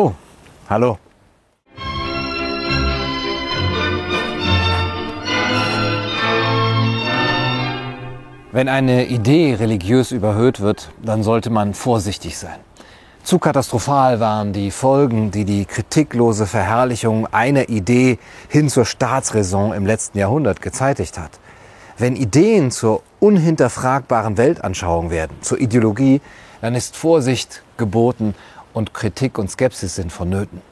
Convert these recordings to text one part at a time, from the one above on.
Oh, hallo. Wenn eine Idee religiös überhöht wird, dann sollte man vorsichtig sein. Zu katastrophal waren die Folgen, die die kritiklose Verherrlichung einer Idee hin zur Staatsräson im letzten Jahrhundert gezeitigt hat. Wenn Ideen zur unhinterfragbaren Weltanschauung werden, zur Ideologie, dann ist Vorsicht geboten und Kritik und Skepsis sind vonnöten.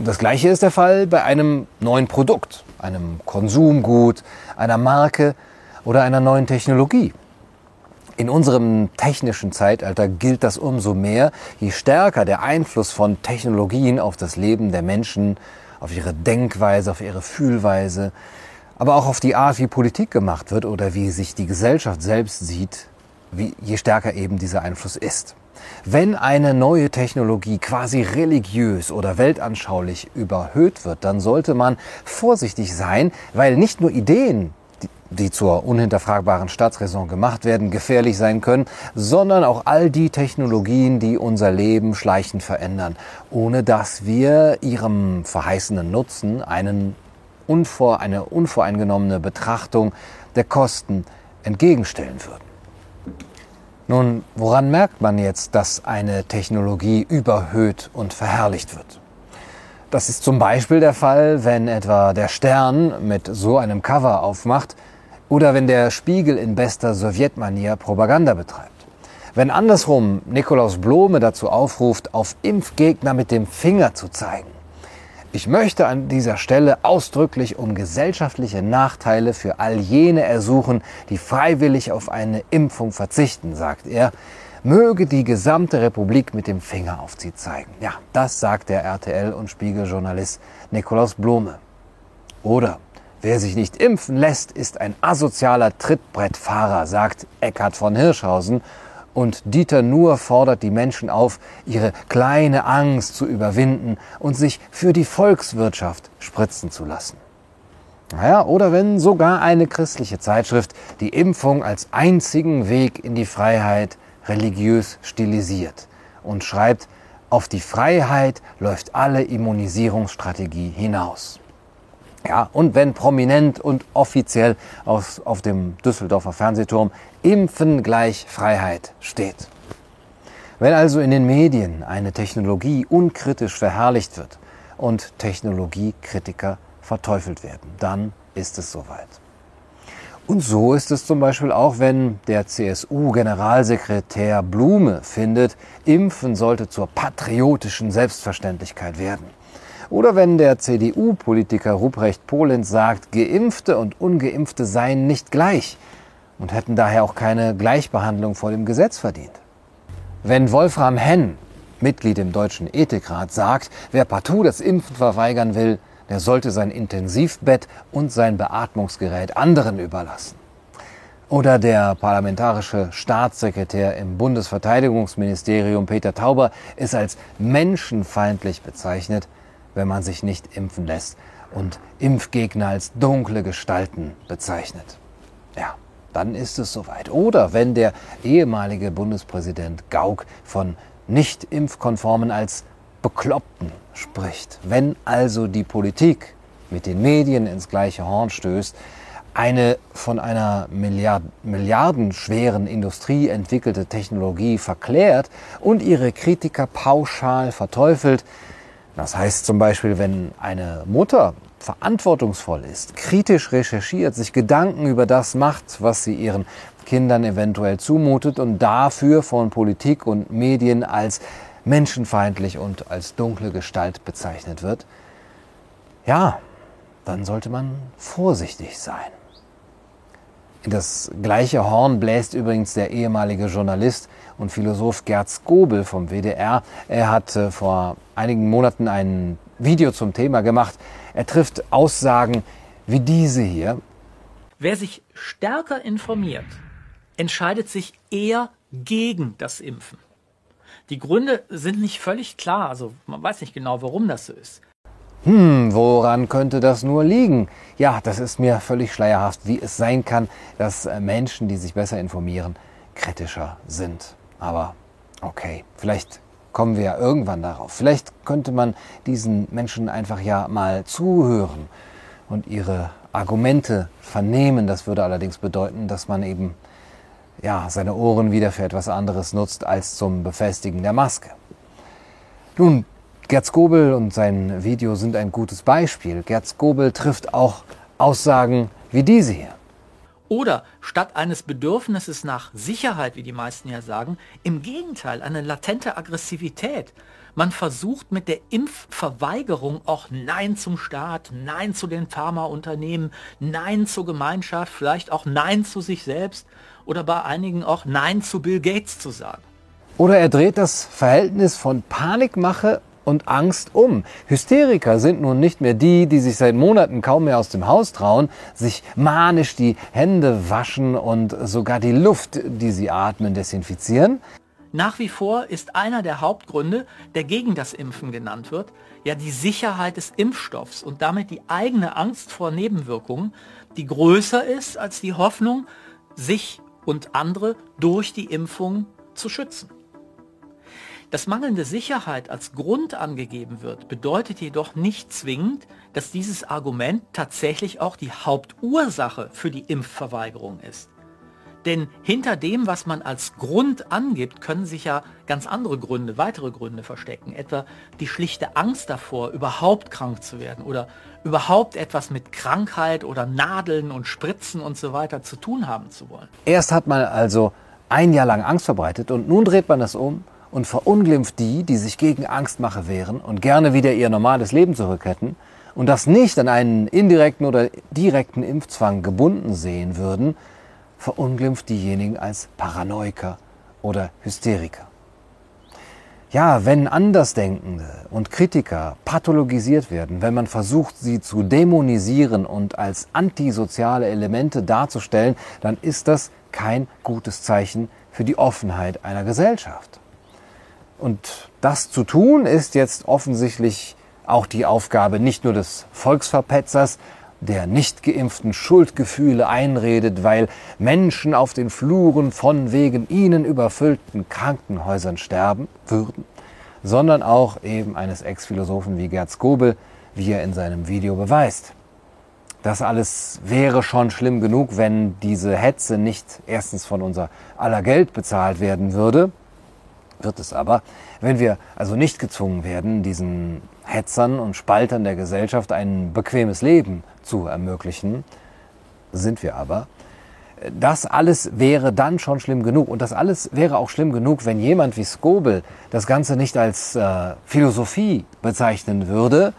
Das Gleiche ist der Fall bei einem neuen Produkt, einem Konsumgut, einer Marke oder einer neuen Technologie. In unserem technischen Zeitalter gilt das umso mehr, je stärker der Einfluss von Technologien auf das Leben der Menschen, auf ihre Denkweise, auf ihre Fühlweise, aber auch auf die Art, wie Politik gemacht wird oder wie sich die Gesellschaft selbst sieht, wie, je stärker eben dieser Einfluss ist. Wenn eine neue Technologie quasi religiös oder weltanschaulich überhöht wird, dann sollte man vorsichtig sein, weil nicht nur Ideen die zur unhinterfragbaren Staatsräson gemacht werden, gefährlich sein können, sondern auch all die Technologien, die unser Leben schleichend verändern, ohne dass wir ihrem verheißenen Nutzen einen unvor, eine unvoreingenommene Betrachtung der Kosten entgegenstellen würden. Nun, woran merkt man jetzt, dass eine Technologie überhöht und verherrlicht wird? Das ist zum Beispiel der Fall, wenn etwa der Stern mit so einem Cover aufmacht, oder wenn der Spiegel in bester Sowjetmanier Propaganda betreibt. Wenn andersrum Nikolaus Blome dazu aufruft, auf Impfgegner mit dem Finger zu zeigen. Ich möchte an dieser Stelle ausdrücklich um gesellschaftliche Nachteile für all jene ersuchen, die freiwillig auf eine Impfung verzichten, sagt er. Möge die gesamte Republik mit dem Finger auf sie zeigen. Ja, das sagt der RTL- und Spiegeljournalist Nikolaus Blome. Oder Wer sich nicht impfen lässt, ist ein asozialer Trittbrettfahrer, sagt Eckhard von Hirschhausen. Und Dieter Nuhr fordert die Menschen auf, ihre kleine Angst zu überwinden und sich für die Volkswirtschaft spritzen zu lassen. Naja, oder wenn sogar eine christliche Zeitschrift die Impfung als einzigen Weg in die Freiheit religiös stilisiert und schreibt, auf die Freiheit läuft alle Immunisierungsstrategie hinaus. Ja, und wenn prominent und offiziell auf, auf dem Düsseldorfer Fernsehturm Impfen gleich Freiheit steht. Wenn also in den Medien eine Technologie unkritisch verherrlicht wird und Technologiekritiker verteufelt werden, dann ist es soweit. Und so ist es zum Beispiel auch, wenn der CSU-Generalsekretär Blume findet, Impfen sollte zur patriotischen Selbstverständlichkeit werden. Oder wenn der CDU-Politiker Ruprecht Polenz sagt, Geimpfte und Ungeimpfte seien nicht gleich und hätten daher auch keine Gleichbehandlung vor dem Gesetz verdient. Wenn Wolfram Henn, Mitglied im Deutschen Ethikrat, sagt, wer partout das Impfen verweigern will, der sollte sein Intensivbett und sein Beatmungsgerät anderen überlassen. Oder der parlamentarische Staatssekretär im Bundesverteidigungsministerium Peter Tauber ist als menschenfeindlich bezeichnet, wenn man sich nicht impfen lässt und Impfgegner als dunkle Gestalten bezeichnet. Ja, dann ist es soweit. Oder wenn der ehemalige Bundespräsident Gauck von nicht impfkonformen als Bekloppten spricht. Wenn also die Politik mit den Medien ins gleiche Horn stößt, eine von einer Milliard milliardenschweren Industrie entwickelte Technologie verklärt und ihre Kritiker pauschal verteufelt, das heißt zum Beispiel, wenn eine Mutter verantwortungsvoll ist, kritisch recherchiert, sich Gedanken über das macht, was sie ihren Kindern eventuell zumutet und dafür von Politik und Medien als menschenfeindlich und als dunkle Gestalt bezeichnet wird, ja, dann sollte man vorsichtig sein. Das gleiche Horn bläst übrigens der ehemalige Journalist und Philosoph Gerd Skobel vom WDR. Er hat äh, vor einigen Monaten ein Video zum Thema gemacht. Er trifft Aussagen wie diese hier. Wer sich stärker informiert, entscheidet sich eher gegen das Impfen. Die Gründe sind nicht völlig klar, also man weiß nicht genau, warum das so ist. Hm, woran könnte das nur liegen? Ja, das ist mir völlig schleierhaft, wie es sein kann, dass äh, Menschen, die sich besser informieren, kritischer sind. Aber okay, vielleicht kommen wir ja irgendwann darauf. Vielleicht könnte man diesen Menschen einfach ja mal zuhören und ihre Argumente vernehmen. Das würde allerdings bedeuten, dass man eben ja, seine Ohren wieder für etwas anderes nutzt als zum Befestigen der Maske. Nun, Gerd Skobel und sein Video sind ein gutes Beispiel. Gerd Skobel trifft auch Aussagen wie diese hier. Oder statt eines Bedürfnisses nach Sicherheit, wie die meisten ja sagen, im Gegenteil eine latente Aggressivität. Man versucht mit der Impfverweigerung auch Nein zum Staat, Nein zu den Pharmaunternehmen, Nein zur Gemeinschaft, vielleicht auch Nein zu sich selbst oder bei einigen auch Nein zu Bill Gates zu sagen. Oder er dreht das Verhältnis von Panikmache und Angst um. Hysteriker sind nun nicht mehr die, die sich seit Monaten kaum mehr aus dem Haus trauen, sich manisch die Hände waschen und sogar die Luft, die sie atmen, desinfizieren. Nach wie vor ist einer der Hauptgründe, der gegen das Impfen genannt wird, ja die Sicherheit des Impfstoffs und damit die eigene Angst vor Nebenwirkungen, die größer ist als die Hoffnung, sich und andere durch die Impfung zu schützen. Dass mangelnde Sicherheit als Grund angegeben wird, bedeutet jedoch nicht zwingend, dass dieses Argument tatsächlich auch die Hauptursache für die Impfverweigerung ist. Denn hinter dem, was man als Grund angibt, können sich ja ganz andere Gründe, weitere Gründe verstecken. Etwa die schlichte Angst davor, überhaupt krank zu werden oder überhaupt etwas mit Krankheit oder Nadeln und Spritzen und so weiter zu tun haben zu wollen. Erst hat man also ein Jahr lang Angst verbreitet und nun dreht man das um und verunglimpft die, die sich gegen Angstmache wehren und gerne wieder ihr normales Leben zurück hätten und das nicht an einen indirekten oder direkten Impfzwang gebunden sehen würden, verunglimpft diejenigen als Paranoiker oder Hysteriker. Ja, wenn Andersdenkende und Kritiker pathologisiert werden, wenn man versucht, sie zu dämonisieren und als antisoziale Elemente darzustellen, dann ist das kein gutes Zeichen für die Offenheit einer Gesellschaft. Und das zu tun ist jetzt offensichtlich auch die Aufgabe nicht nur des Volksverpetzers, der nicht geimpften Schuldgefühle einredet, weil Menschen auf den Fluren von wegen ihnen überfüllten Krankenhäusern sterben würden, sondern auch eben eines Ex-Philosophen wie Gerd Skobel, wie er in seinem Video beweist. Das alles wäre schon schlimm genug, wenn diese Hetze nicht erstens von unser aller Geld bezahlt werden würde, wird es aber, wenn wir also nicht gezwungen werden, diesen Hetzern und Spaltern der Gesellschaft ein bequemes Leben zu ermöglichen, sind wir aber. Das alles wäre dann schon schlimm genug. Und das alles wäre auch schlimm genug, wenn jemand wie Skobel das Ganze nicht als äh, Philosophie bezeichnen würde.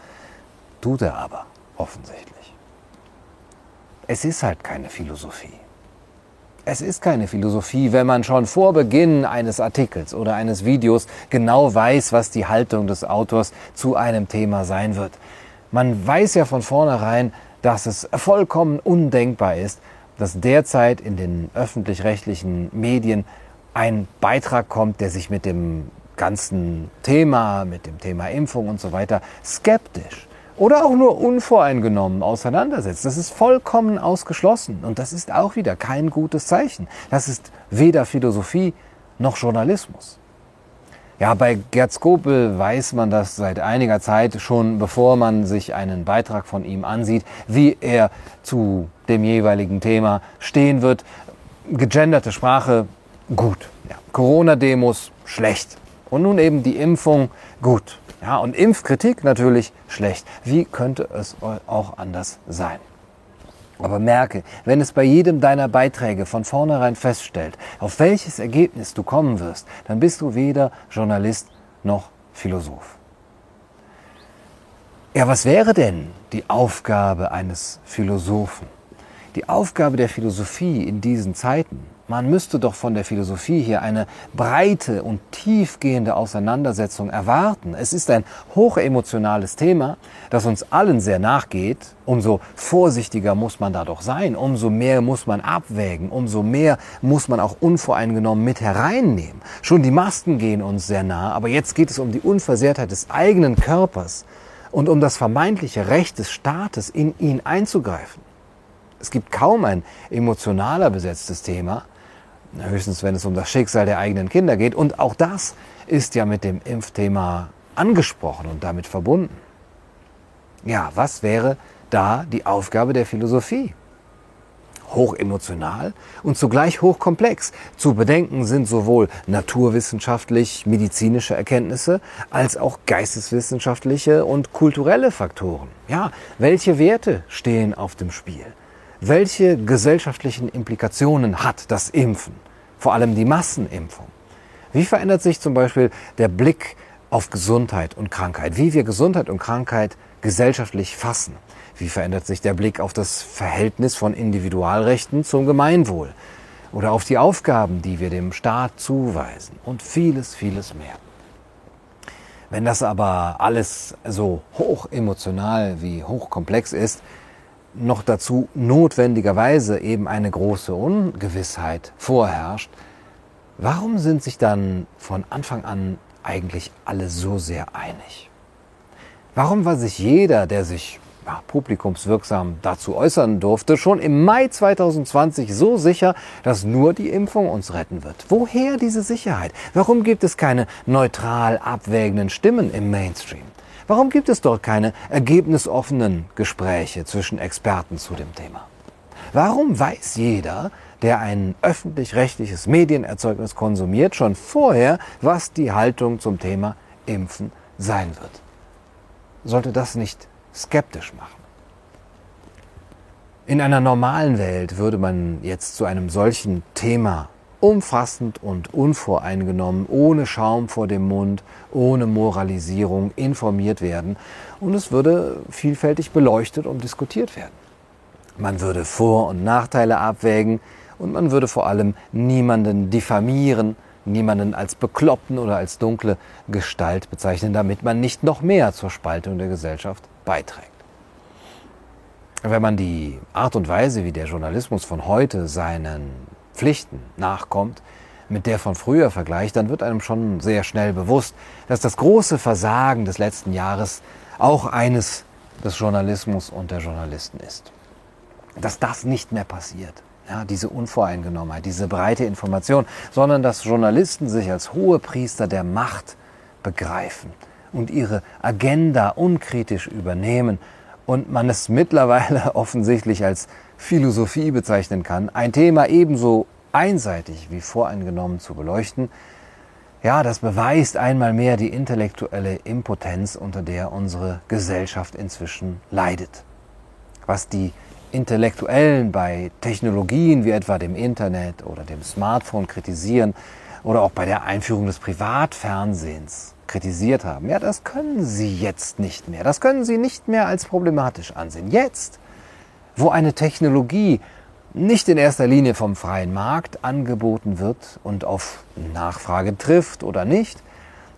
Tut er aber offensichtlich. Es ist halt keine Philosophie. Es ist keine Philosophie, wenn man schon vor Beginn eines Artikels oder eines Videos genau weiß, was die Haltung des Autors zu einem Thema sein wird. Man weiß ja von vornherein, dass es vollkommen undenkbar ist, dass derzeit in den öffentlich-rechtlichen Medien ein Beitrag kommt, der sich mit dem ganzen Thema, mit dem Thema Impfung und so weiter skeptisch oder auch nur unvoreingenommen auseinandersetzt. Das ist vollkommen ausgeschlossen und das ist auch wieder kein gutes Zeichen. Das ist weder Philosophie noch Journalismus. Ja, bei Gerd Skopel weiß man das seit einiger Zeit schon, bevor man sich einen Beitrag von ihm ansieht, wie er zu dem jeweiligen Thema stehen wird. Gegenderte Sprache, gut. Ja. Corona-Demos, schlecht. Und nun eben die Impfung, gut. Ja, und Impfkritik natürlich schlecht. Wie könnte es auch anders sein? Aber merke, wenn es bei jedem deiner Beiträge von vornherein feststellt, auf welches Ergebnis du kommen wirst, dann bist du weder Journalist noch Philosoph. Ja, was wäre denn die Aufgabe eines Philosophen? Die Aufgabe der Philosophie in diesen Zeiten man müsste doch von der Philosophie hier eine breite und tiefgehende Auseinandersetzung erwarten. Es ist ein hochemotionales Thema, das uns allen sehr nachgeht. Umso vorsichtiger muss man da doch sein, umso mehr muss man abwägen, umso mehr muss man auch unvoreingenommen mit hereinnehmen. Schon die Masken gehen uns sehr nah, aber jetzt geht es um die Unversehrtheit des eigenen Körpers und um das vermeintliche Recht des Staates, in ihn einzugreifen. Es gibt kaum ein emotionaler besetztes Thema, Höchstens, wenn es um das Schicksal der eigenen Kinder geht. Und auch das ist ja mit dem Impfthema angesprochen und damit verbunden. Ja, was wäre da die Aufgabe der Philosophie? hochemotional und zugleich hochkomplex. Zu bedenken sind sowohl naturwissenschaftlich medizinische Erkenntnisse als auch geisteswissenschaftliche und kulturelle Faktoren. Ja, welche Werte stehen auf dem Spiel? Welche gesellschaftlichen Implikationen hat das Impfen? Vor allem die Massenimpfung. Wie verändert sich zum Beispiel der Blick auf Gesundheit und Krankheit? Wie wir Gesundheit und Krankheit gesellschaftlich fassen? Wie verändert sich der Blick auf das Verhältnis von Individualrechten zum Gemeinwohl? Oder auf die Aufgaben, die wir dem Staat zuweisen? Und vieles, vieles mehr. Wenn das aber alles so hoch emotional wie hochkomplex ist, noch dazu notwendigerweise eben eine große Ungewissheit vorherrscht, warum sind sich dann von Anfang an eigentlich alle so sehr einig? Warum war sich jeder, der sich ja, publikumswirksam dazu äußern durfte, schon im Mai 2020 so sicher, dass nur die Impfung uns retten wird. Woher diese Sicherheit? Warum gibt es keine neutral abwägenden Stimmen im Mainstream? Warum gibt es dort keine ergebnisoffenen Gespräche zwischen Experten zu dem Thema? Warum weiß jeder, der ein öffentlich-rechtliches Medienerzeugnis konsumiert, schon vorher, was die Haltung zum Thema Impfen sein wird? Sollte das nicht skeptisch machen. In einer normalen Welt würde man jetzt zu einem solchen Thema umfassend und unvoreingenommen, ohne Schaum vor dem Mund, ohne Moralisierung informiert werden und es würde vielfältig beleuchtet und diskutiert werden. Man würde Vor- und Nachteile abwägen und man würde vor allem niemanden diffamieren, niemanden als bekloppten oder als dunkle Gestalt bezeichnen, damit man nicht noch mehr zur Spaltung der Gesellschaft beiträgt. Wenn man die Art und Weise, wie der Journalismus von heute seinen Pflichten nachkommt, mit der von früher vergleicht, dann wird einem schon sehr schnell bewusst, dass das große Versagen des letzten Jahres auch eines des Journalismus und der Journalisten ist. Dass das nicht mehr passiert. Ja, diese Unvoreingenommenheit, diese breite Information, sondern dass Journalisten sich als hohe Priester der Macht begreifen und ihre Agenda unkritisch übernehmen und man es mittlerweile offensichtlich als Philosophie bezeichnen kann, ein Thema ebenso einseitig wie voreingenommen zu beleuchten, ja, das beweist einmal mehr die intellektuelle Impotenz, unter der unsere Gesellschaft inzwischen leidet. Was die Intellektuellen bei Technologien wie etwa dem Internet oder dem Smartphone kritisieren oder auch bei der Einführung des Privatfernsehens kritisiert haben. Ja, das können Sie jetzt nicht mehr. Das können Sie nicht mehr als problematisch ansehen. Jetzt, wo eine Technologie nicht in erster Linie vom freien Markt angeboten wird und auf Nachfrage trifft oder nicht,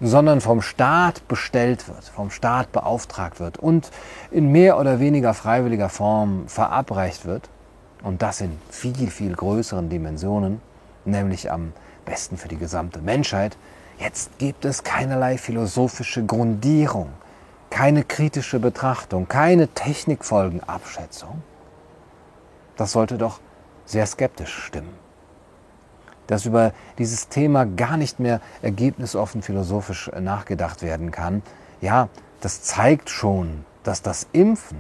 sondern vom Staat bestellt wird, vom Staat beauftragt wird und in mehr oder weniger freiwilliger Form verabreicht wird, und das in viel, viel größeren Dimensionen, nämlich am besten für die gesamte Menschheit, Jetzt gibt es keinerlei philosophische Grundierung, keine kritische Betrachtung, keine Technikfolgenabschätzung. Das sollte doch sehr skeptisch stimmen. Dass über dieses Thema gar nicht mehr ergebnisoffen philosophisch nachgedacht werden kann, ja, das zeigt schon, dass das Impfen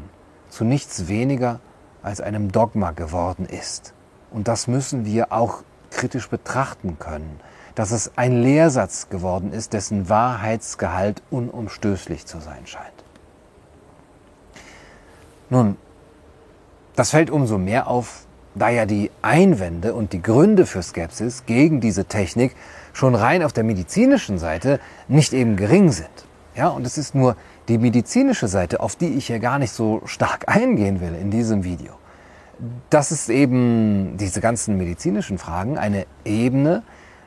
zu nichts weniger als einem Dogma geworden ist. Und das müssen wir auch kritisch betrachten können dass es ein Lehrsatz geworden ist, dessen Wahrheitsgehalt unumstößlich zu sein scheint. Nun, das fällt umso mehr auf, da ja die Einwände und die Gründe für Skepsis gegen diese Technik schon rein auf der medizinischen Seite nicht eben gering sind. Ja, und es ist nur die medizinische Seite, auf die ich hier gar nicht so stark eingehen will in diesem Video. Das ist eben diese ganzen medizinischen Fragen eine Ebene,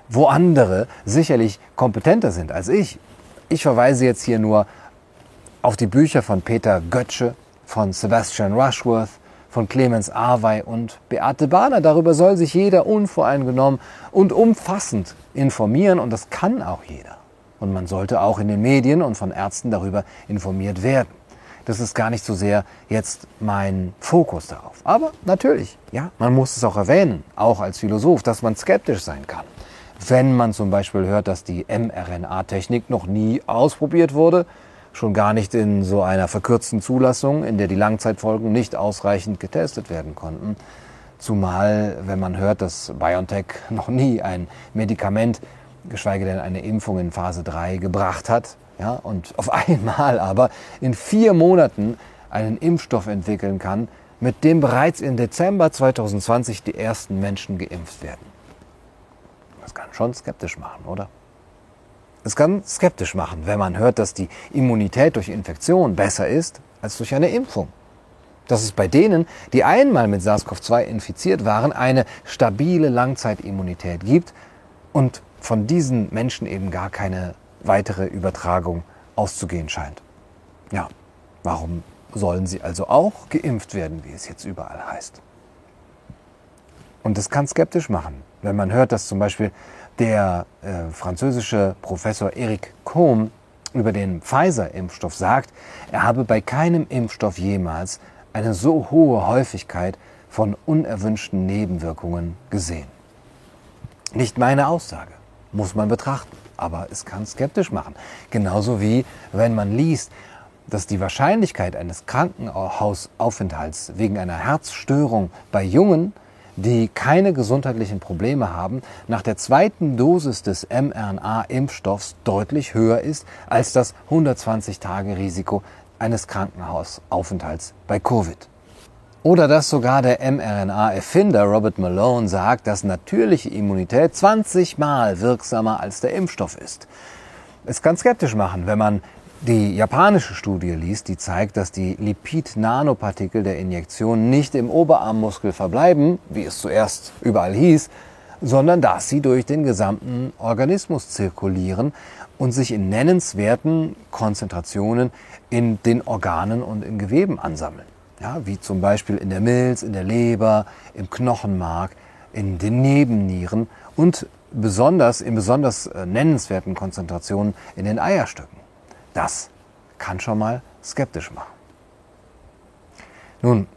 wo andere sicherlich kompetenter sind als ich. Ich verweise jetzt hier nur auf die Bücher von Peter Götzsche, von Sebastian Rushworth, von Clemens Arwey und Beate Bahner. Darüber soll sich jeder unvoreingenommen und umfassend informieren und das kann auch jeder. Und man sollte auch in den Medien und von Ärzten darüber informiert werden. Das ist gar nicht so sehr jetzt mein Fokus darauf. Aber natürlich, ja, man muss es auch erwähnen, auch als Philosoph, dass man skeptisch sein kann. Wenn man zum Beispiel hört, dass die mRNA-Technik noch nie ausprobiert wurde, schon gar nicht in so einer verkürzten Zulassung, in der die Langzeitfolgen nicht ausreichend getestet werden konnten. Zumal, wenn man hört, dass BioNTech noch nie ein Medikament, geschweige denn eine Impfung in Phase 3 gebracht hat, ja, und auf einmal aber in vier Monaten einen Impfstoff entwickeln kann, mit dem bereits im Dezember 2020 die ersten Menschen geimpft werden. Das kann schon skeptisch machen, oder? Es kann skeptisch machen, wenn man hört, dass die Immunität durch Infektion besser ist als durch eine Impfung. Dass es bei denen, die einmal mit SARS-CoV-2 infiziert waren, eine stabile Langzeitimmunität gibt und von diesen Menschen eben gar keine weitere Übertragung auszugehen scheint. Ja, warum sollen sie also auch geimpft werden, wie es jetzt überall heißt? Und das kann skeptisch machen, wenn man hört, dass zum Beispiel der äh, französische Professor Eric Cohn über den Pfizer-Impfstoff sagt, er habe bei keinem Impfstoff jemals eine so hohe Häufigkeit von unerwünschten Nebenwirkungen gesehen. Nicht meine Aussage, muss man betrachten, aber es kann skeptisch machen. Genauso wie wenn man liest, dass die Wahrscheinlichkeit eines Krankenhausaufenthalts wegen einer Herzstörung bei Jungen die keine gesundheitlichen Probleme haben, nach der zweiten Dosis des mRNA-Impfstoffs deutlich höher ist als das 120-Tage-Risiko eines Krankenhausaufenthalts bei Covid. Oder dass sogar der mRNA-Erfinder Robert Malone sagt, dass natürliche Immunität 20 Mal wirksamer als der Impfstoff ist. Es kann skeptisch machen, wenn man die japanische Studie liest, die zeigt, dass die Lipid-Nanopartikel der Injektion nicht im Oberarmmuskel verbleiben, wie es zuerst überall hieß, sondern dass sie durch den gesamten Organismus zirkulieren und sich in nennenswerten Konzentrationen in den Organen und in Geweben ansammeln. Ja, wie zum Beispiel in der Milz, in der Leber, im Knochenmark, in den Nebennieren und besonders in besonders äh, nennenswerten Konzentrationen in den Eierstöcken. Das kann schon mal skeptisch machen. Nun,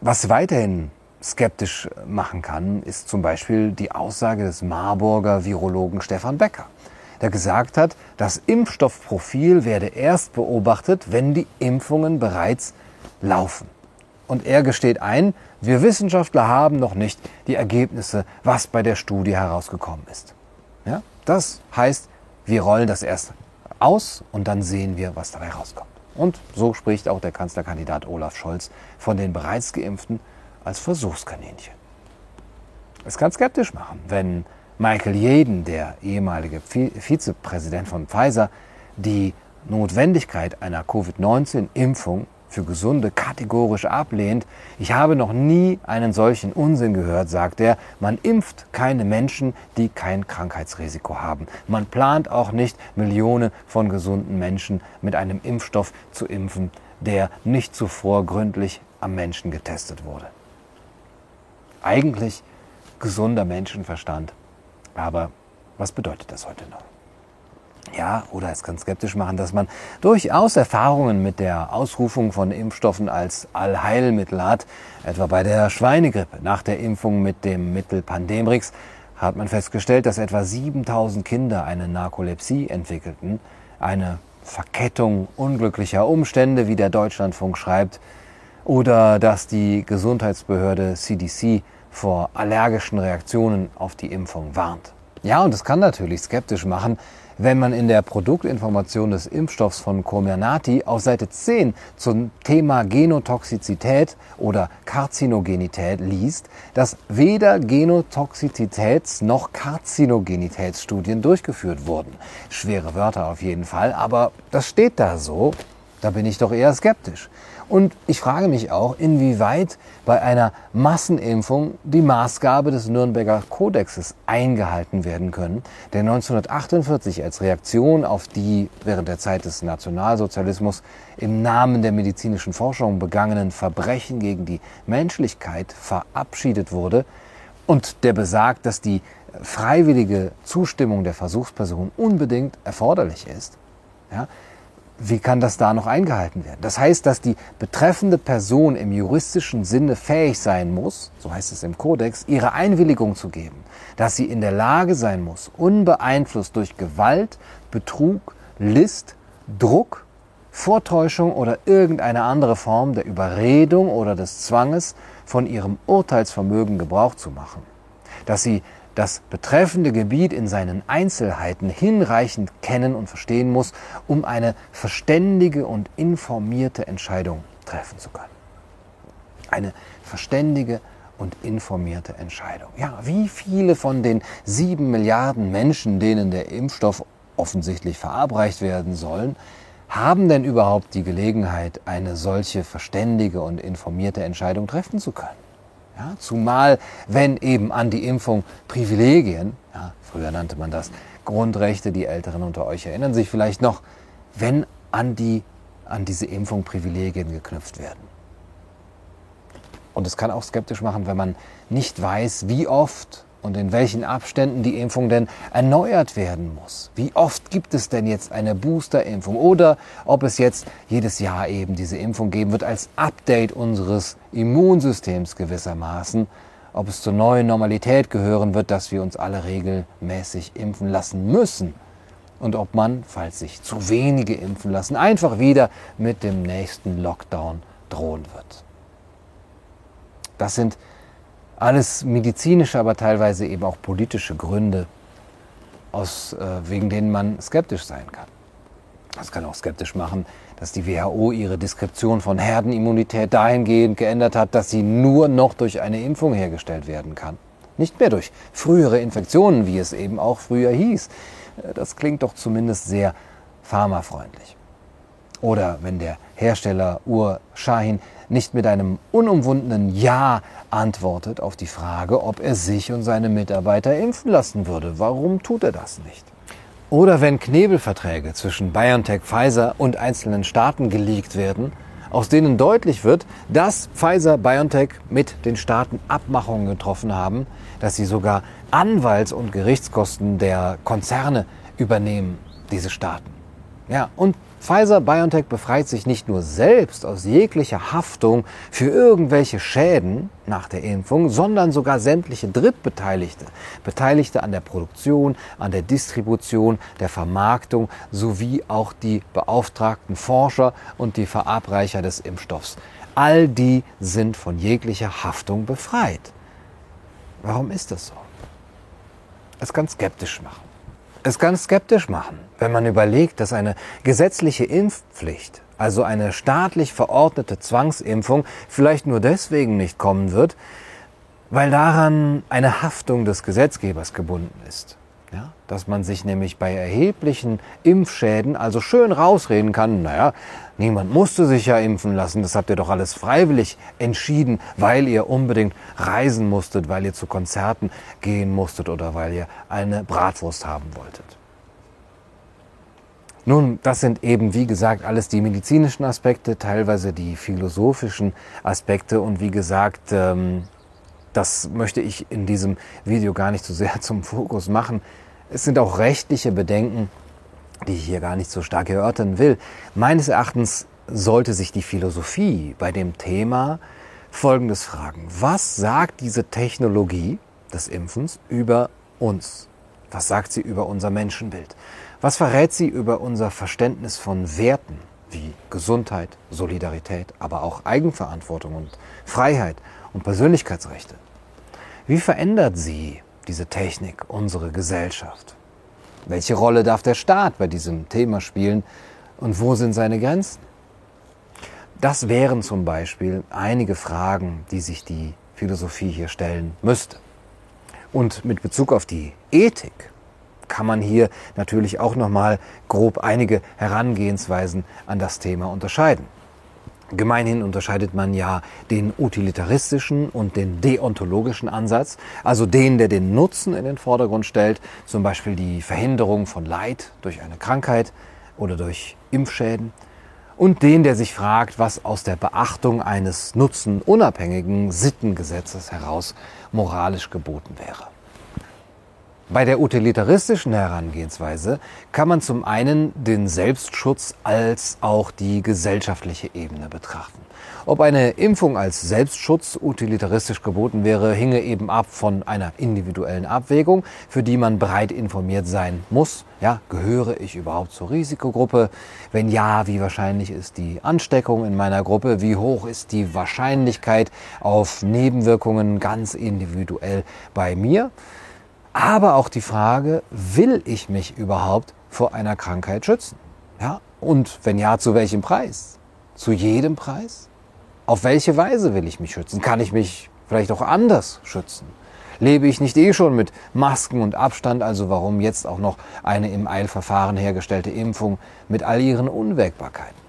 was weiterhin skeptisch machen kann, ist zum Beispiel die Aussage des Marburger Virologen Stefan Becker, der gesagt hat, das Impfstoffprofil werde erst beobachtet, wenn die Impfungen bereits laufen. Und er gesteht ein, wir Wissenschaftler haben noch nicht die Ergebnisse, was bei der Studie herausgekommen ist. Ja? Das heißt, wir rollen das erst aus und dann sehen wir, was dabei rauskommt. Und so spricht auch der Kanzlerkandidat Olaf Scholz von den bereits Geimpften als Versuchskaninchen. Es kann skeptisch machen, wenn Michael Jeden, der ehemalige Vizepräsident von Pfizer, die Notwendigkeit einer Covid-19-Impfung für Gesunde kategorisch ablehnt. Ich habe noch nie einen solchen Unsinn gehört, sagt er. Man impft keine Menschen, die kein Krankheitsrisiko haben. Man plant auch nicht, Millionen von gesunden Menschen mit einem Impfstoff zu impfen, der nicht zuvor gründlich am Menschen getestet wurde. Eigentlich gesunder Menschenverstand. Aber was bedeutet das heute noch? Ja, oder es kann skeptisch machen, dass man durchaus Erfahrungen mit der Ausrufung von Impfstoffen als Allheilmittel hat. Etwa bei der Schweinegrippe. Nach der Impfung mit dem Mittel Pandemrix hat man festgestellt, dass etwa 7000 Kinder eine Narkolepsie entwickelten. Eine Verkettung unglücklicher Umstände, wie der Deutschlandfunk schreibt. Oder dass die Gesundheitsbehörde CDC vor allergischen Reaktionen auf die Impfung warnt. Ja, und es kann natürlich skeptisch machen, wenn man in der Produktinformation des Impfstoffs von Comirnaty auf Seite 10 zum Thema Genotoxizität oder Karzinogenität liest, dass weder Genotoxizitäts- noch Karzinogenitätsstudien durchgeführt wurden. Schwere Wörter auf jeden Fall, aber das steht da so. Da bin ich doch eher skeptisch. Und ich frage mich auch, inwieweit bei einer Massenimpfung die Maßgabe des Nürnberger Kodexes eingehalten werden können, der 1948 als Reaktion auf die während der Zeit des Nationalsozialismus im Namen der medizinischen Forschung begangenen Verbrechen gegen die Menschlichkeit verabschiedet wurde und der besagt, dass die freiwillige Zustimmung der Versuchsperson unbedingt erforderlich ist. Ja, wie kann das da noch eingehalten werden? Das heißt, dass die betreffende Person im juristischen Sinne fähig sein muss, so heißt es im Kodex, ihre Einwilligung zu geben, dass sie in der Lage sein muss, unbeeinflusst durch Gewalt, Betrug, List, Druck, Vortäuschung oder irgendeine andere Form der Überredung oder des Zwanges von ihrem Urteilsvermögen Gebrauch zu machen, dass sie das betreffende Gebiet in seinen Einzelheiten hinreichend kennen und verstehen muss, um eine verständige und informierte Entscheidung treffen zu können. Eine verständige und informierte Entscheidung. Ja, wie viele von den sieben Milliarden Menschen, denen der Impfstoff offensichtlich verabreicht werden sollen, haben denn überhaupt die Gelegenheit, eine solche verständige und informierte Entscheidung treffen zu können? Ja, zumal wenn eben an die Impfung Privilegien, ja, früher nannte man das Grundrechte, die Älteren unter euch erinnern sich vielleicht noch, wenn an, die, an diese Impfung Privilegien geknüpft werden. Und es kann auch skeptisch machen, wenn man nicht weiß, wie oft und in welchen Abständen die Impfung denn erneuert werden muss. Wie oft gibt es denn jetzt eine Boosterimpfung oder ob es jetzt jedes Jahr eben diese Impfung geben wird als Update unseres Immunsystems gewissermaßen, ob es zur neuen Normalität gehören wird, dass wir uns alle regelmäßig impfen lassen müssen und ob man, falls sich zu wenige impfen lassen, einfach wieder mit dem nächsten Lockdown drohen wird. Das sind alles medizinische, aber teilweise eben auch politische Gründe, aus, äh, wegen denen man skeptisch sein kann. Das kann auch skeptisch machen, dass die WHO ihre Deskription von Herdenimmunität dahingehend geändert hat, dass sie nur noch durch eine Impfung hergestellt werden kann. Nicht mehr durch frühere Infektionen, wie es eben auch früher hieß. Äh, das klingt doch zumindest sehr pharmafreundlich. Oder wenn der Hersteller Ur Shahin nicht mit einem unumwundenen Ja antwortet auf die Frage, ob er sich und seine Mitarbeiter impfen lassen würde. Warum tut er das nicht? Oder wenn Knebelverträge zwischen BioNTech, Pfizer und einzelnen Staaten geleakt werden, aus denen deutlich wird, dass Pfizer, BioNTech mit den Staaten Abmachungen getroffen haben, dass sie sogar Anwalts- und Gerichtskosten der Konzerne übernehmen, diese Staaten. Ja, und Pfizer BioNTech befreit sich nicht nur selbst aus jeglicher Haftung für irgendwelche Schäden nach der Impfung, sondern sogar sämtliche Drittbeteiligte, Beteiligte an der Produktion, an der Distribution, der Vermarktung sowie auch die beauftragten Forscher und die Verabreicher des Impfstoffs. All die sind von jeglicher Haftung befreit. Warum ist das so? Es kann skeptisch machen es ganz skeptisch machen, wenn man überlegt, dass eine gesetzliche Impfpflicht, also eine staatlich verordnete Zwangsimpfung, vielleicht nur deswegen nicht kommen wird, weil daran eine Haftung des Gesetzgebers gebunden ist. Dass man sich nämlich bei erheblichen Impfschäden also schön rausreden kann, naja, niemand musste sich ja impfen lassen, das habt ihr doch alles freiwillig entschieden, weil ihr unbedingt reisen musstet, weil ihr zu Konzerten gehen musstet oder weil ihr eine Bratwurst haben wolltet. Nun, das sind eben, wie gesagt, alles die medizinischen Aspekte, teilweise die philosophischen Aspekte und wie gesagt, ähm, das möchte ich in diesem Video gar nicht so sehr zum Fokus machen. Es sind auch rechtliche Bedenken, die ich hier gar nicht so stark erörtern will. Meines Erachtens sollte sich die Philosophie bei dem Thema Folgendes fragen. Was sagt diese Technologie des Impfens über uns? Was sagt sie über unser Menschenbild? Was verrät sie über unser Verständnis von Werten wie Gesundheit, Solidarität, aber auch Eigenverantwortung und Freiheit und Persönlichkeitsrechte? Wie verändert sie, diese Technik, unsere Gesellschaft? Welche Rolle darf der Staat bei diesem Thema spielen und wo sind seine Grenzen? Das wären zum Beispiel einige Fragen, die sich die Philosophie hier stellen müsste. Und mit Bezug auf die Ethik kann man hier natürlich auch noch mal grob einige Herangehensweisen an das Thema unterscheiden. Gemeinhin unterscheidet man ja den utilitaristischen und den deontologischen Ansatz, also den, der den Nutzen in den Vordergrund stellt, zum Beispiel die Verhinderung von Leid durch eine Krankheit oder durch Impfschäden, und den, der sich fragt, was aus der Beachtung eines nutzenunabhängigen Sittengesetzes heraus moralisch geboten wäre. Bei der utilitaristischen Herangehensweise kann man zum einen den Selbstschutz als auch die gesellschaftliche Ebene betrachten. Ob eine Impfung als Selbstschutz utilitaristisch geboten wäre, hinge eben ab von einer individuellen Abwägung, für die man breit informiert sein muss. Ja, gehöre ich überhaupt zur Risikogruppe? Wenn ja, wie wahrscheinlich ist die Ansteckung in meiner Gruppe? Wie hoch ist die Wahrscheinlichkeit auf Nebenwirkungen ganz individuell bei mir? Aber auch die Frage, will ich mich überhaupt vor einer Krankheit schützen? Ja? Und wenn ja, zu welchem Preis? Zu jedem Preis? Auf welche Weise will ich mich schützen? Kann ich mich vielleicht auch anders schützen? Lebe ich nicht eh schon mit Masken und Abstand, also warum jetzt auch noch eine im Eilverfahren hergestellte Impfung mit all ihren Unwägbarkeiten?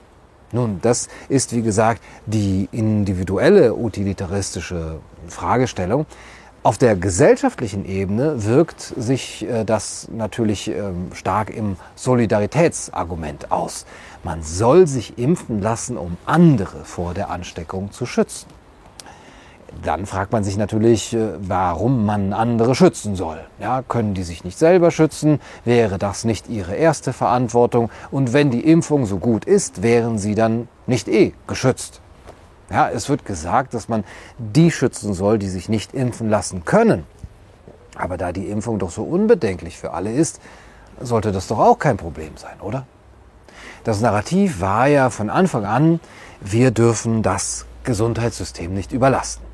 Nun, das ist wie gesagt die individuelle utilitaristische Fragestellung. Auf der gesellschaftlichen Ebene wirkt sich äh, das natürlich ähm, stark im Solidaritätsargument aus. Man soll sich impfen lassen, um andere vor der Ansteckung zu schützen. Dann fragt man sich natürlich, äh, warum man andere schützen soll. Ja, können die sich nicht selber schützen? Wäre das nicht ihre erste Verantwortung? Und wenn die Impfung so gut ist, wären sie dann nicht eh geschützt? Ja, es wird gesagt, dass man die schützen soll, die sich nicht impfen lassen können. Aber da die Impfung doch so unbedenklich für alle ist, sollte das doch auch kein Problem sein, oder? Das Narrativ war ja von Anfang an, wir dürfen das Gesundheitssystem nicht überlasten.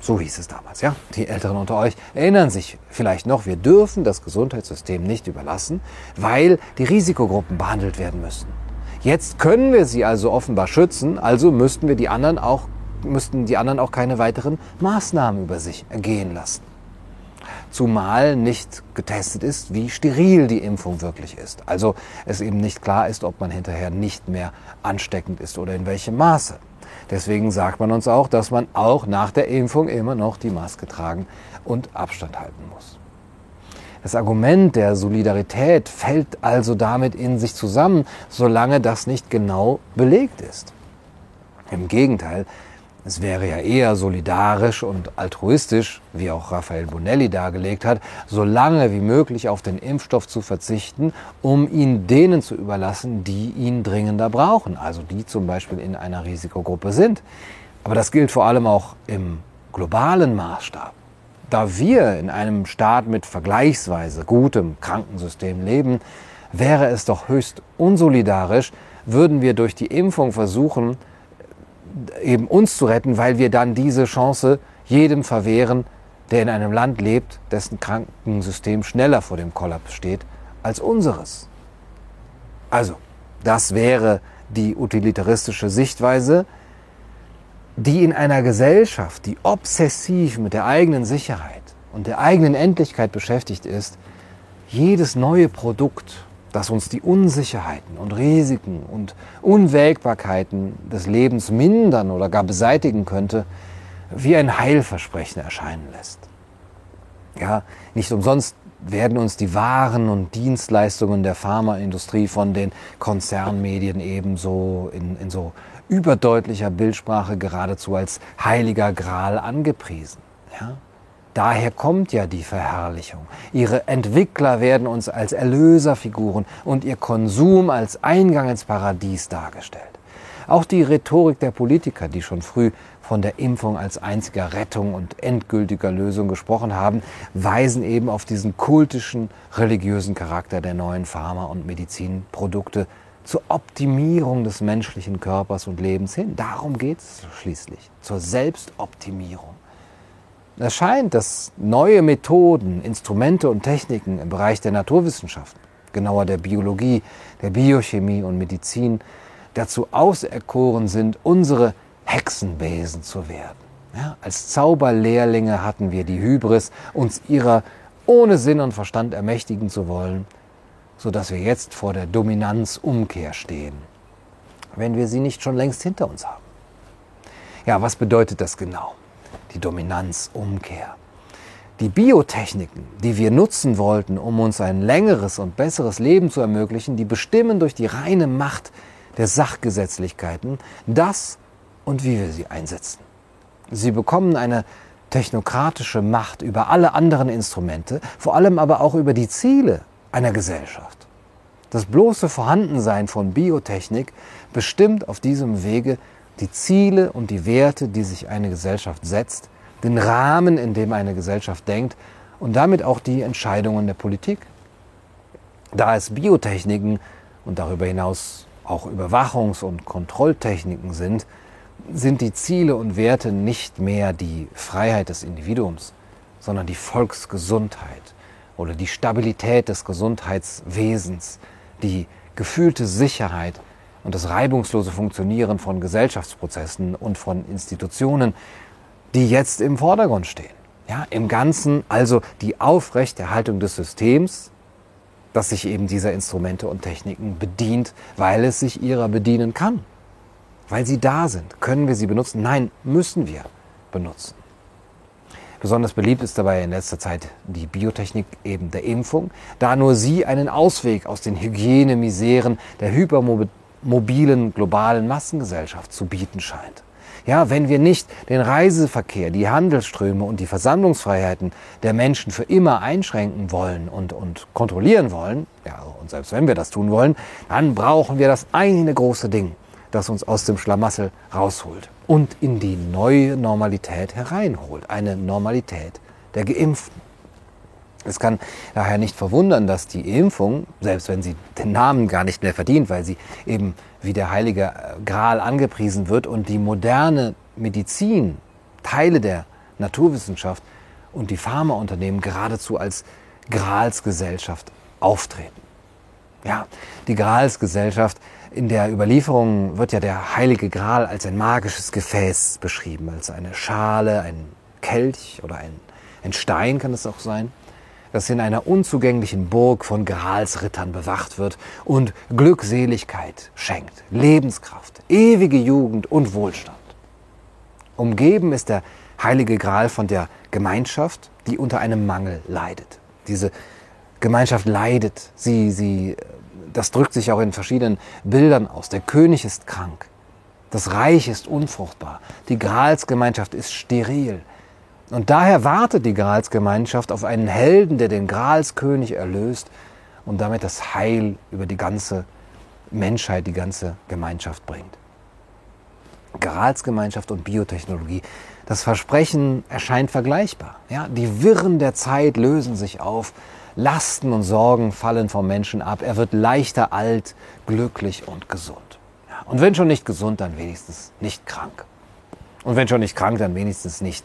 So hieß es damals, ja. Die Älteren unter euch erinnern sich vielleicht noch, wir dürfen das Gesundheitssystem nicht überlassen, weil die Risikogruppen behandelt werden müssen. Jetzt können wir sie also offenbar schützen, also müssten wir die anderen auch, müssten die anderen auch keine weiteren Maßnahmen über sich ergehen lassen. Zumal nicht getestet ist, wie steril die Impfung wirklich ist. Also es eben nicht klar ist, ob man hinterher nicht mehr ansteckend ist oder in welchem Maße. Deswegen sagt man uns auch, dass man auch nach der Impfung immer noch die Maske tragen und Abstand halten muss. Das Argument der Solidarität fällt also damit in sich zusammen, solange das nicht genau belegt ist. Im Gegenteil, es wäre ja eher solidarisch und altruistisch, wie auch Raphael Bonelli dargelegt hat, so lange wie möglich auf den Impfstoff zu verzichten, um ihn denen zu überlassen, die ihn dringender brauchen, also die zum Beispiel in einer Risikogruppe sind. Aber das gilt vor allem auch im globalen Maßstab. Da wir in einem Staat mit vergleichsweise gutem Krankensystem leben, wäre es doch höchst unsolidarisch, würden wir durch die Impfung versuchen, eben uns zu retten, weil wir dann diese Chance jedem verwehren, der in einem Land lebt, dessen Krankensystem schneller vor dem Kollaps steht als unseres. Also, das wäre die utilitaristische Sichtweise, die in einer Gesellschaft, die obsessiv mit der eigenen Sicherheit und der eigenen Endlichkeit beschäftigt ist, jedes neue Produkt, das uns die Unsicherheiten und Risiken und Unwägbarkeiten des Lebens mindern oder gar beseitigen könnte, wie ein Heilversprechen erscheinen lässt. Ja, nicht umsonst werden uns die Waren und Dienstleistungen der Pharmaindustrie von den Konzernmedien ebenso in, in so überdeutlicher Bildsprache geradezu als heiliger Gral angepriesen. Ja? Daher kommt ja die Verherrlichung. Ihre Entwickler werden uns als Erlöserfiguren und ihr Konsum als Eingang ins Paradies dargestellt. Auch die Rhetorik der Politiker, die schon früh von der Impfung als einziger Rettung und endgültiger Lösung gesprochen haben, weisen eben auf diesen kultischen, religiösen Charakter der neuen Pharma- und Medizinprodukte zur Optimierung des menschlichen Körpers und Lebens hin. Darum geht es schließlich, zur Selbstoptimierung. Es scheint, dass neue Methoden, Instrumente und Techniken im Bereich der Naturwissenschaften, genauer der Biologie, der Biochemie und Medizin, dazu auserkoren sind, unsere Hexenbesen zu werden. Ja, als Zauberlehrlinge hatten wir die Hybris, uns ihrer ohne Sinn und Verstand ermächtigen zu wollen sodass wir jetzt vor der Dominanzumkehr stehen, wenn wir sie nicht schon längst hinter uns haben. Ja, was bedeutet das genau? Die Dominanzumkehr. Die Biotechniken, die wir nutzen wollten, um uns ein längeres und besseres Leben zu ermöglichen, die bestimmen durch die reine Macht der Sachgesetzlichkeiten das und wie wir sie einsetzen. Sie bekommen eine technokratische Macht über alle anderen Instrumente, vor allem aber auch über die Ziele einer Gesellschaft. Das bloße Vorhandensein von Biotechnik bestimmt auf diesem Wege die Ziele und die Werte, die sich eine Gesellschaft setzt, den Rahmen, in dem eine Gesellschaft denkt und damit auch die Entscheidungen der Politik. Da es Biotechniken und darüber hinaus auch Überwachungs- und Kontrolltechniken sind, sind die Ziele und Werte nicht mehr die Freiheit des Individuums, sondern die Volksgesundheit oder die Stabilität des Gesundheitswesens, die gefühlte Sicherheit und das reibungslose Funktionieren von Gesellschaftsprozessen und von Institutionen, die jetzt im Vordergrund stehen. Ja, Im Ganzen also die Aufrechterhaltung des Systems, das sich eben dieser Instrumente und Techniken bedient, weil es sich ihrer bedienen kann. Weil sie da sind. Können wir sie benutzen? Nein, müssen wir benutzen. Besonders beliebt ist dabei in letzter Zeit die Biotechnik eben der Impfung, da nur sie einen Ausweg aus den Hygienemiseren der hypermobilen globalen Massengesellschaft zu bieten scheint. Ja, wenn wir nicht den Reiseverkehr, die Handelsströme und die Versammlungsfreiheiten der Menschen für immer einschränken wollen und, und kontrollieren wollen, ja, und selbst wenn wir das tun wollen, dann brauchen wir das eine große Ding, das uns aus dem Schlamassel rausholt und in die neue Normalität hereinholt. Eine Normalität der Geimpften. Es kann daher nicht verwundern, dass die Impfung, selbst wenn sie den Namen gar nicht mehr verdient, weil sie eben wie der heilige Gral angepriesen wird und die moderne Medizin, Teile der Naturwissenschaft und die Pharmaunternehmen geradezu als Gralsgesellschaft auftreten. Ja, die Gralsgesellschaft, in der Überlieferung wird ja der heilige Gral als ein magisches Gefäß beschrieben, als eine Schale, ein Kelch oder ein, ein Stein kann es auch sein das in einer unzugänglichen Burg von Gralsrittern bewacht wird und Glückseligkeit schenkt, Lebenskraft, ewige Jugend und Wohlstand. Umgeben ist der heilige Gral von der Gemeinschaft, die unter einem Mangel leidet. Diese Gemeinschaft leidet, sie, sie, das drückt sich auch in verschiedenen Bildern aus. Der König ist krank, das Reich ist unfruchtbar, die Gralsgemeinschaft ist steril, und daher wartet die Gralsgemeinschaft auf einen Helden, der den Gralskönig erlöst und damit das Heil über die ganze Menschheit, die ganze Gemeinschaft bringt. Gralsgemeinschaft und Biotechnologie. Das Versprechen erscheint vergleichbar. Ja, die Wirren der Zeit lösen sich auf. Lasten und Sorgen fallen vom Menschen ab. Er wird leichter alt, glücklich und gesund. Und wenn schon nicht gesund, dann wenigstens nicht krank. Und wenn schon nicht krank, dann wenigstens nicht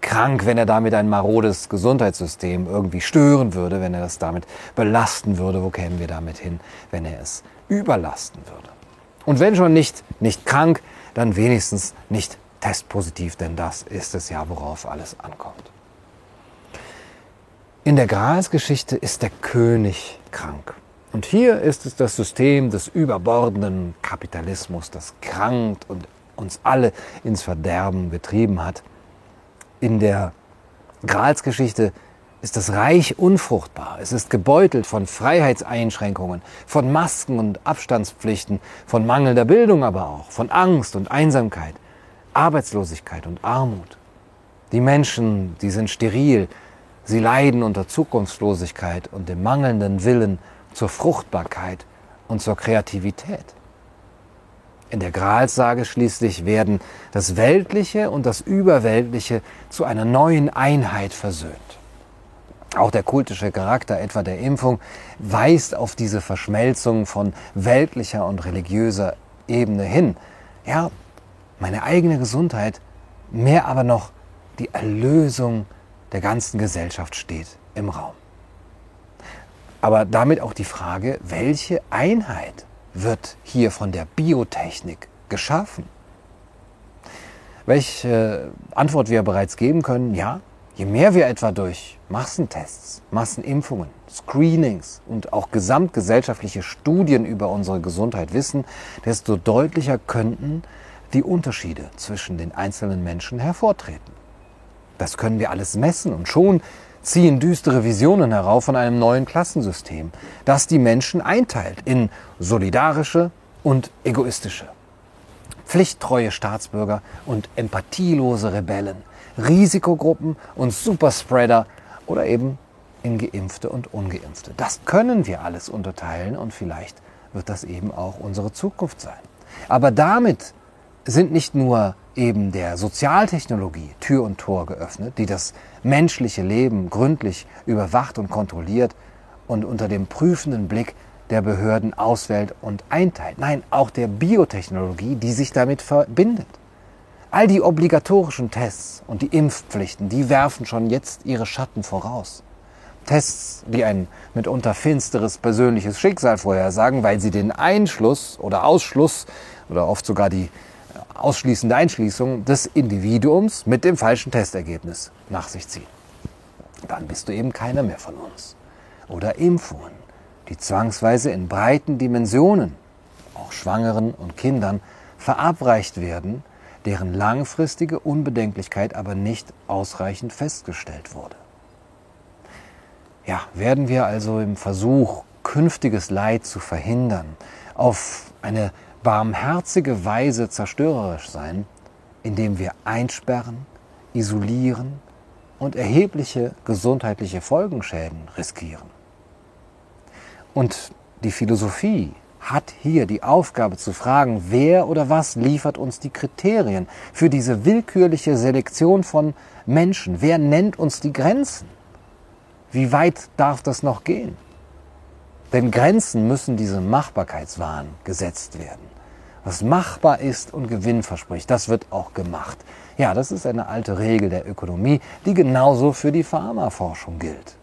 krank, wenn er damit ein marodes Gesundheitssystem irgendwie stören würde, wenn er das damit belasten würde. Wo kämen wir damit hin, wenn er es überlasten würde? Und wenn schon nicht, nicht krank, dann wenigstens nicht testpositiv, denn das ist es ja, worauf alles ankommt. In der Gralsgeschichte ist der König krank. Und hier ist es das System des überbordenden Kapitalismus, das krankt und uns alle ins Verderben getrieben hat. In der Gralsgeschichte ist das Reich unfruchtbar. Es ist gebeutelt von Freiheitseinschränkungen, von Masken und Abstandspflichten, von mangelnder Bildung aber auch, von Angst und Einsamkeit, Arbeitslosigkeit und Armut. Die Menschen, die sind steril, sie leiden unter Zukunftslosigkeit und dem mangelnden Willen zur Fruchtbarkeit und zur Kreativität. In der Gralssage schließlich werden das Weltliche und das Überweltliche zu einer neuen Einheit versöhnt. Auch der kultische Charakter etwa der Impfung weist auf diese Verschmelzung von weltlicher und religiöser Ebene hin. Ja, meine eigene Gesundheit, mehr aber noch die Erlösung der ganzen Gesellschaft steht im Raum. Aber damit auch die Frage, welche Einheit wird hier von der Biotechnik geschaffen? Welche Antwort wir bereits geben können, ja, je mehr wir etwa durch Massentests, Massenimpfungen, Screenings und auch gesamtgesellschaftliche Studien über unsere Gesundheit wissen, desto deutlicher könnten die Unterschiede zwischen den einzelnen Menschen hervortreten. Das können wir alles messen und schon ziehen düstere Visionen herauf von einem neuen Klassensystem, das die Menschen einteilt in solidarische und egoistische, pflichttreue Staatsbürger und empathielose Rebellen, Risikogruppen und Superspreader oder eben in Geimpfte und Ungeimpfte. Das können wir alles unterteilen und vielleicht wird das eben auch unsere Zukunft sein. Aber damit sind nicht nur eben der Sozialtechnologie Tür und Tor geöffnet, die das menschliche Leben gründlich überwacht und kontrolliert und unter dem prüfenden Blick der Behörden auswählt und einteilt. Nein, auch der Biotechnologie, die sich damit verbindet. All die obligatorischen Tests und die Impfpflichten, die werfen schon jetzt ihre Schatten voraus. Tests, die ein mitunter finsteres persönliches Schicksal vorhersagen, weil sie den Einschluss oder Ausschluss oder oft sogar die ausschließende Einschließung des Individuums mit dem falschen Testergebnis nach sich ziehen. Dann bist du eben keiner mehr von uns. Oder Impfungen, die zwangsweise in breiten Dimensionen, auch Schwangeren und Kindern, verabreicht werden, deren langfristige Unbedenklichkeit aber nicht ausreichend festgestellt wurde. Ja, werden wir also im Versuch, künftiges Leid zu verhindern, auf eine barmherzige Weise zerstörerisch sein, indem wir einsperren, isolieren und erhebliche gesundheitliche Folgenschäden riskieren. Und die Philosophie hat hier die Aufgabe zu fragen, wer oder was liefert uns die Kriterien für diese willkürliche Selektion von Menschen? Wer nennt uns die Grenzen? Wie weit darf das noch gehen? Denn Grenzen müssen diesem Machbarkeitswahn gesetzt werden. Was machbar ist und Gewinn verspricht, das wird auch gemacht. Ja, das ist eine alte Regel der Ökonomie, die genauso für die Pharmaforschung gilt.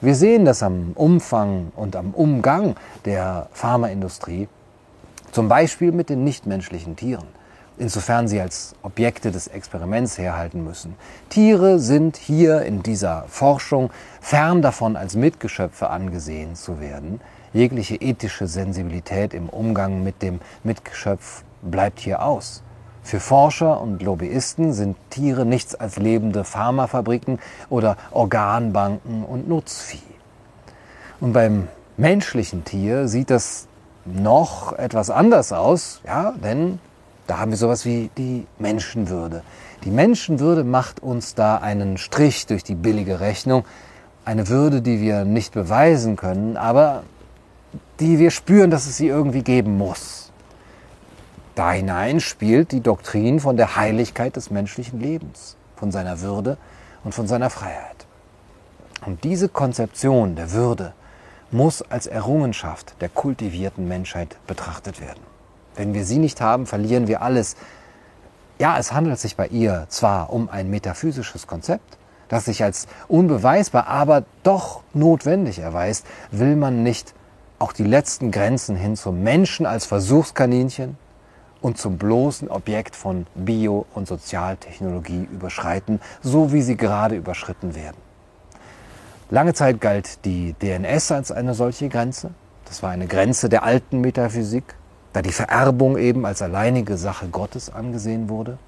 Wir sehen das am Umfang und am Umgang der Pharmaindustrie, zum Beispiel mit den nichtmenschlichen Tieren, insofern sie als Objekte des Experiments herhalten müssen. Tiere sind hier in dieser Forschung fern davon, als Mitgeschöpfe angesehen zu werden. Jegliche ethische Sensibilität im Umgang mit dem Mitgeschöpf bleibt hier aus. Für Forscher und Lobbyisten sind Tiere nichts als lebende Pharmafabriken oder Organbanken und Nutzvieh. Und beim menschlichen Tier sieht das noch etwas anders aus, ja, denn da haben wir sowas wie die Menschenwürde. Die Menschenwürde macht uns da einen Strich durch die billige Rechnung, eine Würde, die wir nicht beweisen können, aber die wir spüren, dass es sie irgendwie geben muss. Da hinein spielt die Doktrin von der Heiligkeit des menschlichen Lebens, von seiner Würde und von seiner Freiheit. Und diese Konzeption der Würde muss als Errungenschaft der kultivierten Menschheit betrachtet werden. Wenn wir sie nicht haben, verlieren wir alles. Ja, es handelt sich bei ihr zwar um ein metaphysisches Konzept, das sich als unbeweisbar, aber doch notwendig erweist, will man nicht auch die letzten Grenzen hin zum Menschen als Versuchskaninchen, und zum bloßen Objekt von Bio- und Sozialtechnologie überschreiten, so wie sie gerade überschritten werden. Lange Zeit galt die DNS als eine solche Grenze. Das war eine Grenze der alten Metaphysik, da die Vererbung eben als alleinige Sache Gottes angesehen wurde.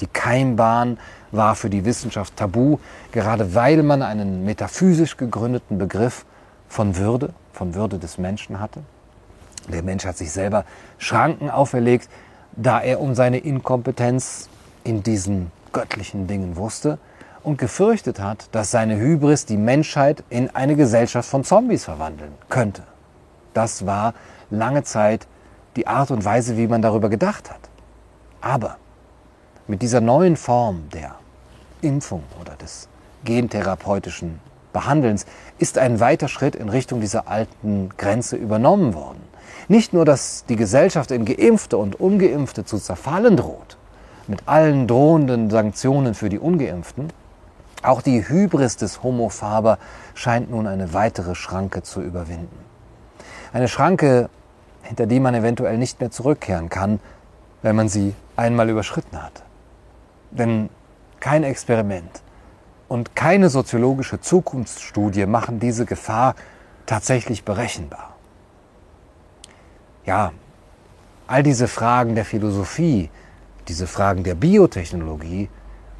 Die Keimbahn war für die Wissenschaft tabu, gerade weil man einen metaphysisch gegründeten Begriff von Würde, von Würde des Menschen hatte. Der Mensch hat sich selber Schranken auferlegt, da er um seine Inkompetenz in diesen göttlichen Dingen wusste und gefürchtet hat, dass seine Hybris die Menschheit in eine Gesellschaft von Zombies verwandeln könnte. Das war lange Zeit die Art und Weise, wie man darüber gedacht hat. Aber mit dieser neuen Form der Impfung oder des gentherapeutischen Behandelns ist ein weiter Schritt in Richtung dieser alten Grenze übernommen worden. Nicht nur, dass die Gesellschaft in Geimpfte und Ungeimpfte zu zerfallen droht, mit allen drohenden Sanktionen für die Ungeimpften, auch die Hybris des Homo faber scheint nun eine weitere Schranke zu überwinden. Eine Schranke, hinter die man eventuell nicht mehr zurückkehren kann, wenn man sie einmal überschritten hat. Denn kein Experiment und keine soziologische Zukunftsstudie machen diese Gefahr tatsächlich berechenbar ja, all diese Fragen der Philosophie, diese Fragen der Biotechnologie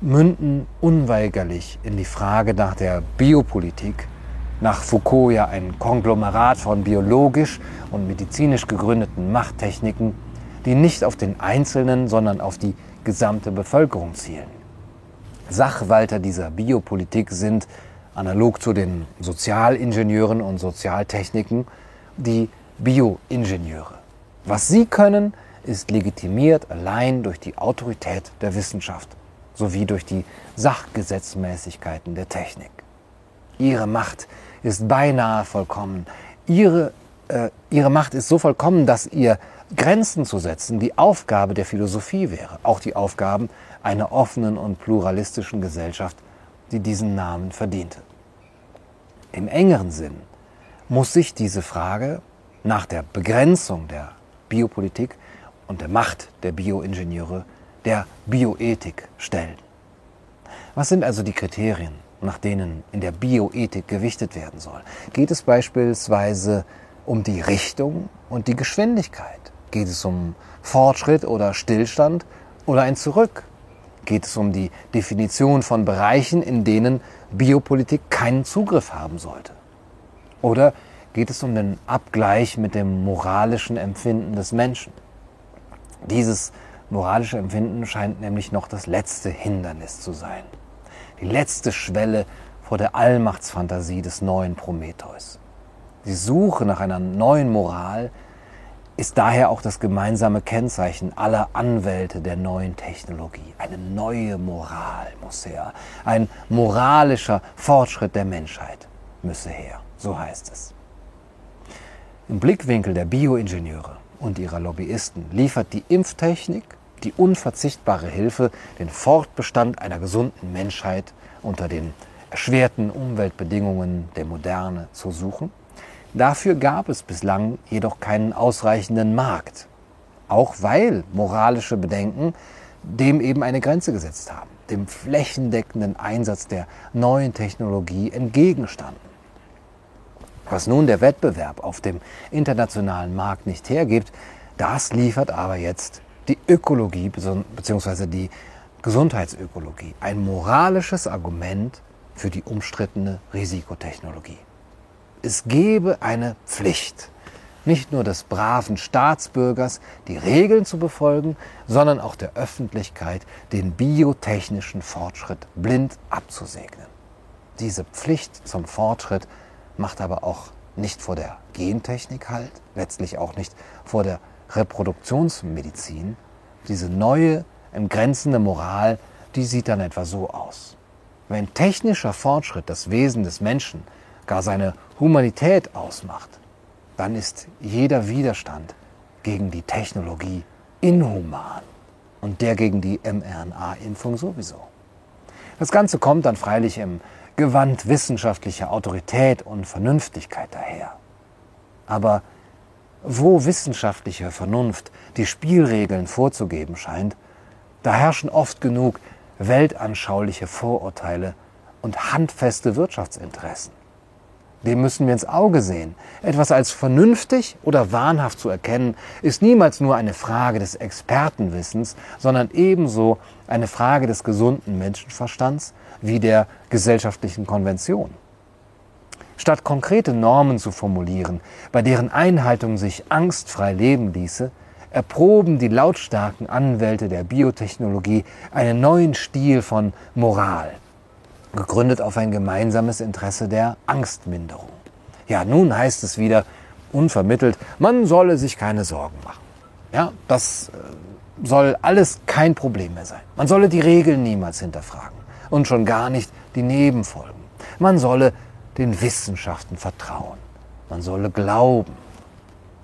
münden unweigerlich in die Frage nach der Biopolitik, nach Foucault ja ein Konglomerat von biologisch und medizinisch gegründeten Machttechniken, die nicht auf den Einzelnen, sondern auf die gesamte Bevölkerung zielen. Sachwalter dieser Biopolitik sind, analog zu den Sozialingenieuren und Sozialtechniken, die Bioingenieure. Was sie können, ist legitimiert allein durch die Autorität der Wissenschaft sowie durch die Sachgesetzmäßigkeiten der Technik. Ihre Macht ist beinahe vollkommen. Ihre, äh, ihre Macht ist so vollkommen, dass ihr Grenzen zu setzen die Aufgabe der Philosophie wäre, auch die Aufgaben einer offenen und pluralistischen Gesellschaft, die diesen Namen verdiente. Im engeren Sinn muss sich diese Frage nach der Begrenzung der Biopolitik und der Macht der Bioingenieure der Bioethik stellen. Was sind also die Kriterien, nach denen in der Bioethik gewichtet werden soll? Geht es beispielsweise um die Richtung und die Geschwindigkeit? Geht es um Fortschritt oder Stillstand oder ein Zurück? Geht es um die Definition von Bereichen, in denen Biopolitik keinen Zugriff haben sollte? Oder geht es um den Abgleich mit dem moralischen Empfinden des Menschen? Dieses moralische Empfinden scheint nämlich noch das letzte Hindernis zu sein. Die letzte Schwelle vor der Allmachtsfantasie des neuen Prometheus. Die Suche nach einer neuen Moral ist daher auch das gemeinsame Kennzeichen aller Anwälte der neuen Technologie. Eine neue Moral muss her. Ein moralischer Fortschritt der Menschheit müsse her. So heißt es. Im Blickwinkel der Bioingenieure und ihrer Lobbyisten liefert die Impftechnik die unverzichtbare Hilfe, den Fortbestand einer gesunden Menschheit unter den erschwerten Umweltbedingungen der Moderne zu suchen. Dafür gab es bislang jedoch keinen ausreichenden Markt, auch weil moralische Bedenken dem eben eine Grenze gesetzt haben, dem flächendeckenden Einsatz der neuen Technologie entgegenstanden. Was nun der Wettbewerb auf dem internationalen Markt nicht hergibt, das liefert aber jetzt die Ökologie bzw. die Gesundheitsökologie. Ein moralisches Argument für die umstrittene Risikotechnologie. Es gebe eine Pflicht, nicht nur des braven Staatsbürgers, die Regeln zu befolgen, sondern auch der Öffentlichkeit, den biotechnischen Fortschritt blind abzusegnen. Diese Pflicht zum Fortschritt macht aber auch nicht vor der Gentechnik halt, letztlich auch nicht vor der Reproduktionsmedizin, diese neue, entgrenzende Moral, die sieht dann etwa so aus. Wenn technischer Fortschritt das Wesen des Menschen, gar seine Humanität ausmacht, dann ist jeder Widerstand gegen die Technologie inhuman und der gegen die mRNA-Impfung sowieso. Das Ganze kommt dann freilich im Gewand wissenschaftlicher Autorität und Vernünftigkeit daher. Aber wo wissenschaftliche Vernunft die Spielregeln vorzugeben scheint, da herrschen oft genug weltanschauliche Vorurteile und handfeste Wirtschaftsinteressen. Dem müssen wir ins Auge sehen. Etwas als vernünftig oder wahnhaft zu erkennen, ist niemals nur eine Frage des Expertenwissens, sondern ebenso eine Frage des gesunden Menschenverstands wie der gesellschaftlichen Konvention. Statt konkrete Normen zu formulieren, bei deren Einhaltung sich angstfrei leben ließe, erproben die lautstarken Anwälte der Biotechnologie einen neuen Stil von Moral, gegründet auf ein gemeinsames Interesse der Angstminderung. Ja, nun heißt es wieder unvermittelt, man solle sich keine Sorgen machen. Ja, das äh, soll alles kein Problem mehr sein. Man solle die Regeln niemals hinterfragen und schon gar nicht die Nebenfolgen. Man solle den Wissenschaften vertrauen. Man solle glauben.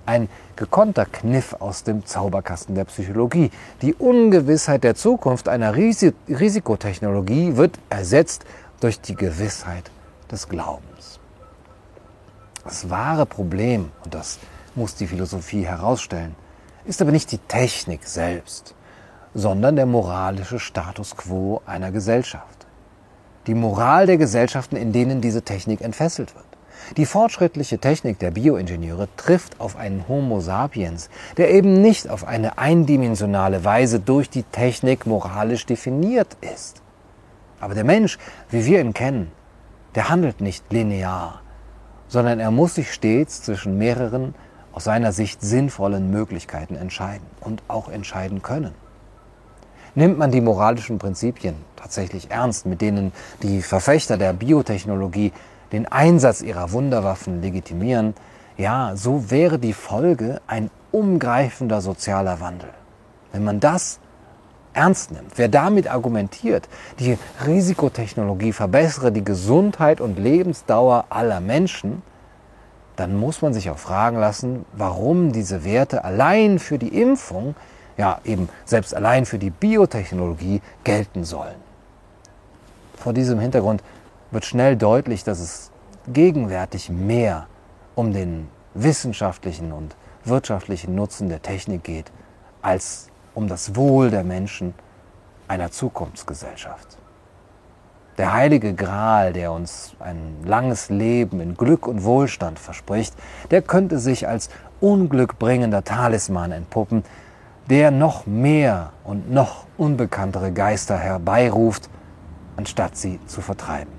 Ein gekonnter Kniff aus dem Zauberkasten der Psychologie. Die Ungewissheit der Zukunft einer Risikotechnologie wird ersetzt durch die Gewissheit des Glaubens. Das wahre Problem, und das muss die Philosophie herausstellen, ist aber nicht die Technik selbst, sondern der moralische Status quo einer Gesellschaft die Moral der Gesellschaften, in denen diese Technik entfesselt wird. Die fortschrittliche Technik der Bioingenieure trifft auf einen Homo sapiens, der eben nicht auf eine eindimensionale Weise durch die Technik moralisch definiert ist. Aber der Mensch, wie wir ihn kennen, der handelt nicht linear, sondern er muss sich stets zwischen mehreren aus seiner Sicht sinnvollen Möglichkeiten entscheiden und auch entscheiden können. Nimmt man die moralischen Prinzipien tatsächlich ernst, mit denen die Verfechter der Biotechnologie den Einsatz ihrer Wunderwaffen legitimieren, ja, so wäre die Folge ein umgreifender sozialer Wandel. Wenn man das ernst nimmt, wer damit argumentiert, die Risikotechnologie verbessere die Gesundheit und Lebensdauer aller Menschen, dann muss man sich auch fragen lassen, warum diese Werte allein für die Impfung, ja eben selbst allein für die Biotechnologie gelten sollen. Vor diesem Hintergrund wird schnell deutlich, dass es gegenwärtig mehr um den wissenschaftlichen und wirtschaftlichen Nutzen der Technik geht, als um das Wohl der Menschen einer Zukunftsgesellschaft. Der heilige Gral, der uns ein langes Leben in Glück und Wohlstand verspricht, der könnte sich als unglückbringender Talisman entpuppen, der noch mehr und noch unbekanntere Geister herbeiruft, anstatt sie zu vertreiben.